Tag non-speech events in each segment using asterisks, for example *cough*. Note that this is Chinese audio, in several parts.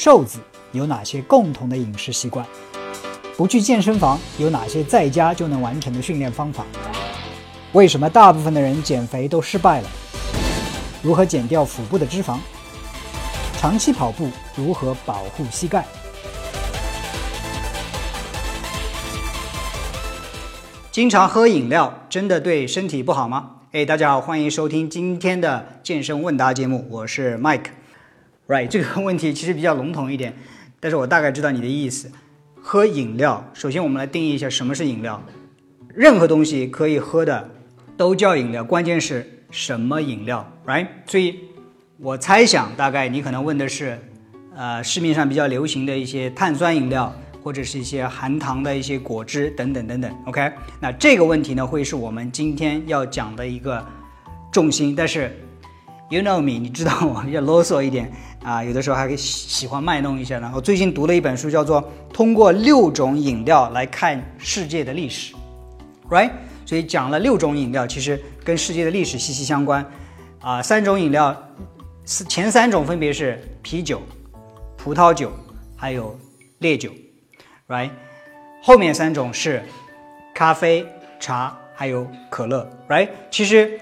瘦子有哪些共同的饮食习惯？不去健身房有哪些在家就能完成的训练方法？为什么大部分的人减肥都失败了？如何减掉腹部的脂肪？长期跑步如何保护膝盖？经常喝饮料真的对身体不好吗？哎，大家好，欢迎收听今天的健身问答节目，我是 Mike。Right，这个 *laughs* 问题其实比较笼统一点，但是我大概知道你的意思。喝饮料，首先我们来定义一下什么是饮料。任何东西可以喝的都叫饮料，关键是什么饮料，right？所以，我猜想大概你可能问的是，呃，市面上比较流行的一些碳酸饮料，或者是一些含糖的一些果汁等等等等。OK，那这个问题呢，会是我们今天要讲的一个重心。但是，you know me，你知道我比较啰嗦一点。啊，有的时候还喜喜欢卖弄一下呢。我最近读了一本书，叫做《通过六种饮料来看世界的历史》，right？所以讲了六种饮料，其实跟世界的历史息息相关。啊，三种饮料，前三种分别是啤酒、葡萄酒还有烈酒，right？后面三种是咖啡、茶还有可乐，right？其实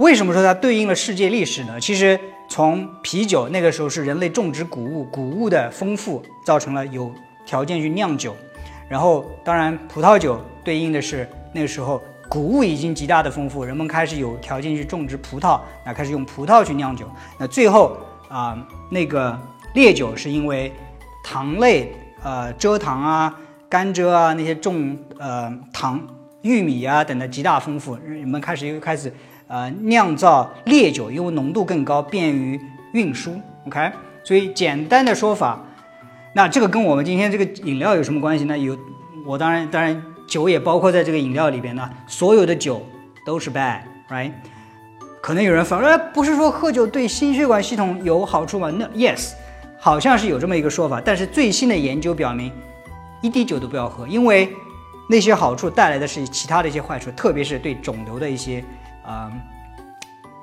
为什么说它对应了世界历史呢？其实。从啤酒那个时候是人类种植谷物，谷物的丰富造成了有条件去酿酒，然后当然葡萄酒对应的是那个时候谷物已经极大的丰富，人们开始有条件去种植葡萄，那开始用葡萄去酿酒。那最后啊，那个烈酒是因为糖类，呃，蔗糖啊、甘蔗啊那些种呃糖、玉米啊等的极大丰富，人们开始又开始。呃，酿造烈酒，因为浓度更高，便于运输。OK，所以简单的说法，那这个跟我们今天这个饮料有什么关系呢？有，我当然当然酒也包括在这个饮料里边呢。所有的酒都是 bad，right？可能有人反说，不是说喝酒对心血管系统有好处吗？那 yes，好像是有这么一个说法。但是最新的研究表明，一滴酒都不要喝，因为那些好处带来的是其他的一些坏处，特别是对肿瘤的一些。嗯，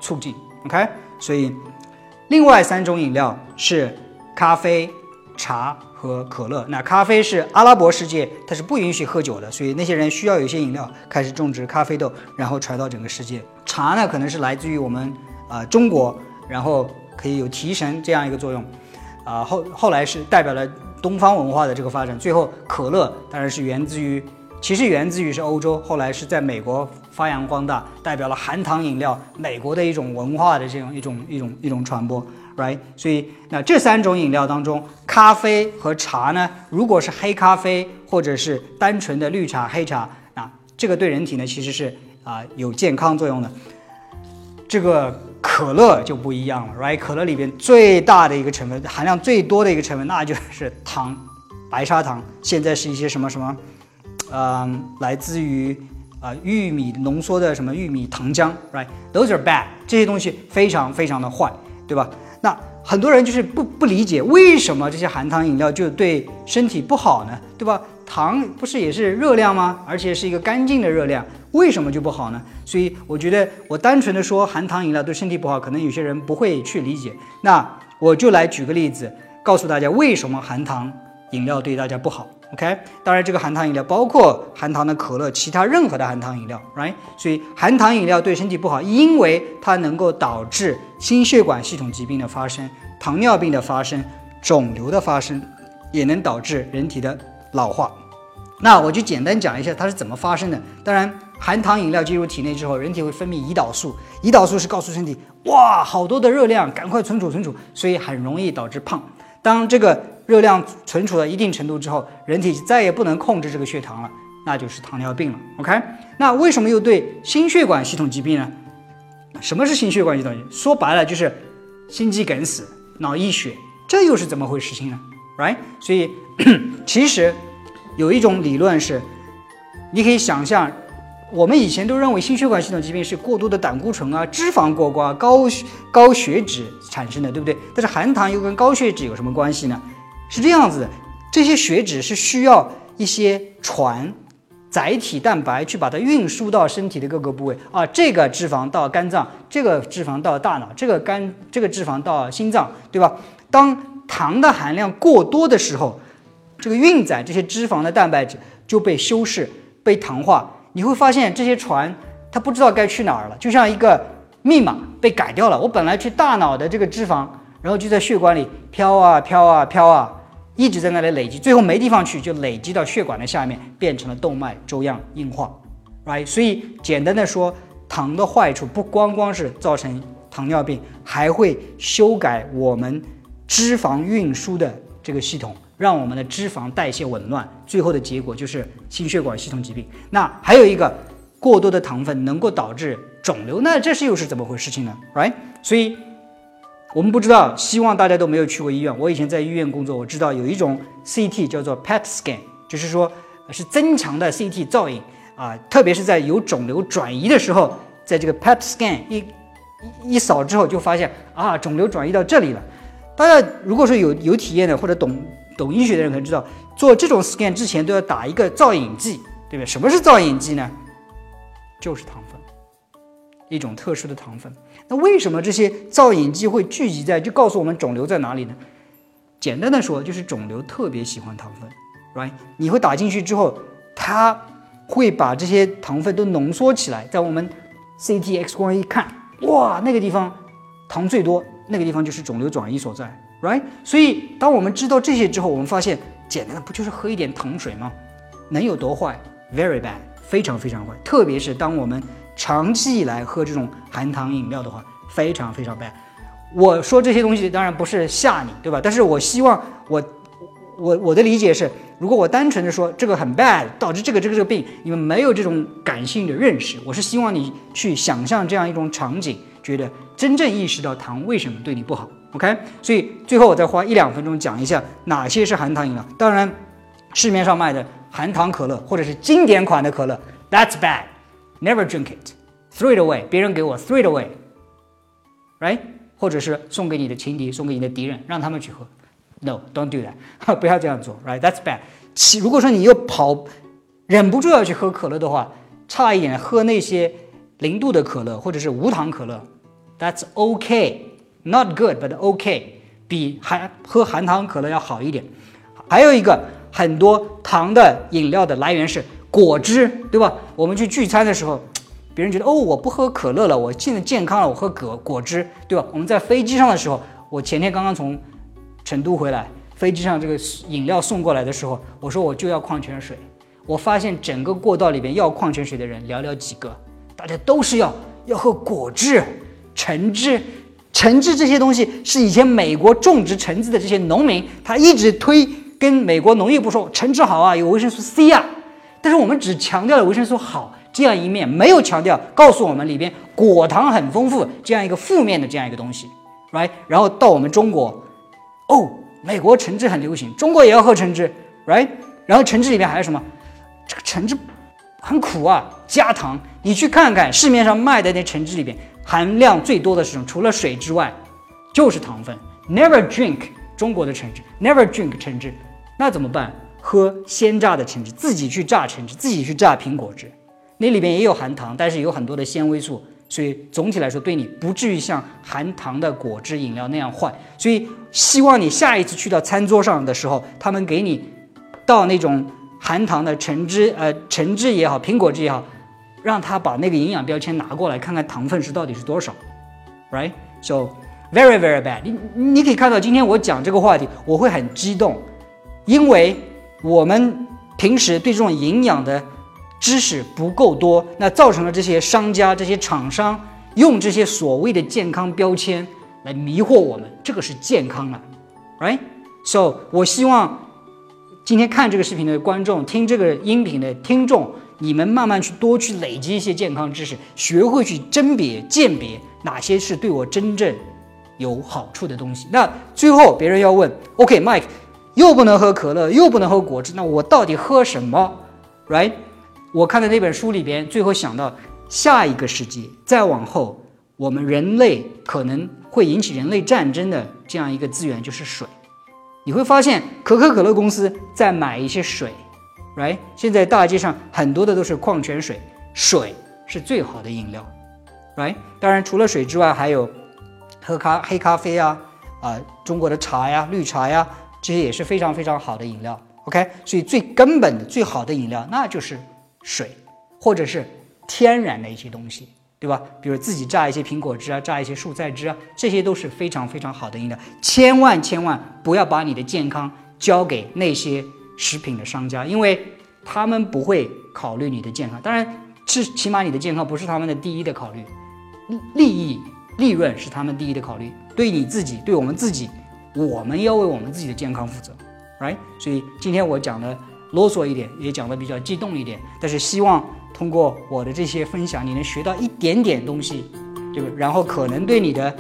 促进，OK，所以另外三种饮料是咖啡、茶和可乐。那咖啡是阿拉伯世界，它是不允许喝酒的，所以那些人需要有些饮料开始种植咖啡豆，然后传到整个世界。茶呢，可能是来自于我们啊中国，然后可以有提神这样一个作用，啊后后来是代表了东方文化的这个发展。最后可乐当然是源自于。其实源自于是欧洲，后来是在美国发扬光大，代表了含糖饮料美国的一种文化的这种一种一种一种传播，right？所以那这三种饮料当中，咖啡和茶呢，如果是黑咖啡或者是单纯的绿茶、黑茶，那这个对人体呢其实是啊有健康作用的。这个可乐就不一样了，right？可乐里边最大的一个成分，含量最多的一个成分，那就是糖，白砂糖。现在是一些什么什么。嗯，来自于啊玉米浓缩的什么玉米糖浆，right？Those are bad，这些东西非常非常的坏，对吧？那很多人就是不不理解为什么这些含糖饮料就对身体不好呢？对吧？糖不是也是热量吗？而且是一个干净的热量，为什么就不好呢？所以我觉得我单纯的说含糖饮料对身体不好，可能有些人不会去理解。那我就来举个例子，告诉大家为什么含糖饮料对大家不好。OK，当然这个含糖饮料包括含糖的可乐，其他任何的含糖饮料，Right？所以含糖饮料对身体不好，因为它能够导致心血管系统疾病的发生、糖尿病的发生、肿瘤的发生，也能导致人体的老化。那我就简单讲一下它是怎么发生的。当然，含糖饮料进入体内之后，人体会分泌胰岛素，胰岛素是告诉身体，哇，好多的热量，赶快存储存储，所以很容易导致胖。当这个热量存储到一定程度之后，人体再也不能控制这个血糖了，那就是糖尿病了。OK，那为什么又对心血管系统疾病呢？什么是心血管系统？说白了就是心肌梗死、脑溢血，这又是怎么回事情呢？Right？所以其实有一种理论是，你可以想象，我们以前都认为心血管系统疾病是过多的胆固醇啊、脂肪过高、高高血脂产生的，对不对？但是含糖又跟高血脂有什么关系呢？是这样子的，这些血脂是需要一些船载体蛋白去把它运输到身体的各个部位啊，这个脂肪到肝脏，这个脂肪到大脑，这个肝这个脂肪到心脏，对吧？当糖的含量过多的时候，这个运载这些脂肪的蛋白质就被修饰、被糖化。你会发现这些船它不知道该去哪儿了，就像一个密码被改掉了。我本来去大脑的这个脂肪，然后就在血管里飘啊飘啊飘啊，一直在那里累积，最后没地方去，就累积到血管的下面，变成了动脉粥样硬化，right？所以简单的说，糖的坏处不光光是造成糖尿病，还会修改我们脂肪运输的这个系统，让我们的脂肪代谢紊乱，最后的结果就是心血管系统疾病。那还有一个，过多的糖分能够导致肿瘤，那这是又是怎么回事情呢？right？所以。我们不知道，希望大家都没有去过医院。我以前在医院工作，我知道有一种 CT 叫做 PET scan，就是说是增强的 CT 造影啊，特别是在有肿瘤转移的时候，在这个 PET scan 一一扫之后，就发现啊，肿瘤转移到这里了。大家如果说有有体验的或者懂懂医学的人，可能知道做这种 scan 之前都要打一个造影剂，对不对？什么是造影剂呢？就是糖分，一种特殊的糖分。那为什么这些造影剂会聚集在，就告诉我们肿瘤在哪里呢？简单的说，就是肿瘤特别喜欢糖分，right？你会打进去之后，它会把这些糖分都浓缩起来，在我们 CT X 光一看，哇，那个地方糖最多，那个地方就是肿瘤转移所在，right？所以当我们知道这些之后，我们发现，简单的不就是喝一点糖水吗？能有多坏？Very bad，非常非常坏，特别是当我们。长期以来喝这种含糖饮料的话，非常非常 bad。我说这些东西当然不是吓你，对吧？但是我希望我我我的理解是，如果我单纯的说这个很 bad，导致这个这个这个病，你们没有这种感性的认识。我是希望你去想象这样一种场景，觉得真正意识到糖为什么对你不好。OK，所以最后我再花一两分钟讲一下哪些是含糖饮料。当然，市面上卖的含糖可乐或者是经典款的可乐，That's bad。Never drink it, throw it away。别人给我 throw it away，right？或者是送给你的情敌，送给你的敌人，让他们去喝。No，don't do that，*laughs* 不要这样做，right？That's bad。其如果说你又跑，忍不住要去喝可乐的话，差一点喝那些零度的可乐或者是无糖可乐，That's okay，not good，but okay，比含喝含糖可乐要好一点。还有一个，很多糖的饮料的来源是。果汁，对吧？我们去聚餐的时候，*tsk* 别人觉得哦，我不喝可乐了，我现在健康了，我喝果果汁，对吧？我们在飞机上的时候，我前天刚刚从成都回来，飞机上这个饮料送过来的时候，我说我就要矿泉水，我发现整个过道里边要矿泉水的人寥寥几个，大家都是要要喝果汁、橙汁、*laughs* 橙汁这些东西是以前美国种植橙子的这些农民，他一直推跟美国农业部说橙汁好啊，有维生素 C 啊。但是我们只强调了维生素好这样一面，没有强调告诉我们里边果糖很丰富这样一个负面的这样一个东西，right？然后到我们中国，哦，美国橙汁很流行，中国也要喝橙汁，right？然后橙汁里面还有什么？这个橙汁很苦啊，加糖。你去看看市面上卖的那橙汁里边含量最多的是什么？除了水之外，就是糖分。Never drink 中国的橙汁，Never drink 橙汁，那怎么办？喝鲜榨的橙汁，自己去榨橙汁，自己去榨苹果汁，那里边也有含糖，但是有很多的纤维素，所以总体来说对你不至于像含糖的果汁饮料那样坏。所以希望你下一次去到餐桌上的时候，他们给你倒那种含糖的橙汁，呃，橙汁也好，苹果汁也好，让他把那个营养标签拿过来看看糖分是到底是多少，right？So very very bad。你你可以看到今天我讲这个话题，我会很激动，因为。我们平时对这种营养的知识不够多，那造成了这些商家、这些厂商用这些所谓的健康标签来迷惑我们，这个是健康啊，right？So，我希望今天看这个视频的观众、听这个音频的听众，你们慢慢去多去累积一些健康知识，学会去甄别、鉴别哪些是对我真正有好处的东西。那最后别人要问，OK，Mike。又不能喝可乐，又不能喝果汁，那我到底喝什么？Right？我看的那本书里边，最后想到下一个世纪，再往后，我们人类可能会引起人类战争的这样一个资源就是水。你会发现，可口可乐公司在买一些水，Right？现在大街上很多的都是矿泉水，水是最好的饮料，Right？当然，除了水之外，还有喝咖黑咖啡啊。啊，中国的茶呀、绿茶呀，这些也是非常非常好的饮料。OK，所以最根本的、最好的饮料那就是水，或者是天然的一些东西，对吧？比如自己榨一些苹果汁啊，榨一些蔬菜汁啊，这些都是非常非常好的饮料。千万千万不要把你的健康交给那些食品的商家，因为他们不会考虑你的健康。当然。是，起码你的健康不是他们的第一的考虑，利益、利润是他们第一的考虑。对你自己，对我们自己，我们要为我们自己的健康负责，right？所以今天我讲的啰嗦一点，也讲的比较激动一点，但是希望通过我的这些分享，你能学到一点点东西，对吧？然后可能对你的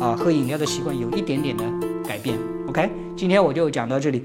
啊喝饮料的习惯有一点点的改变。OK，今天我就讲到这里。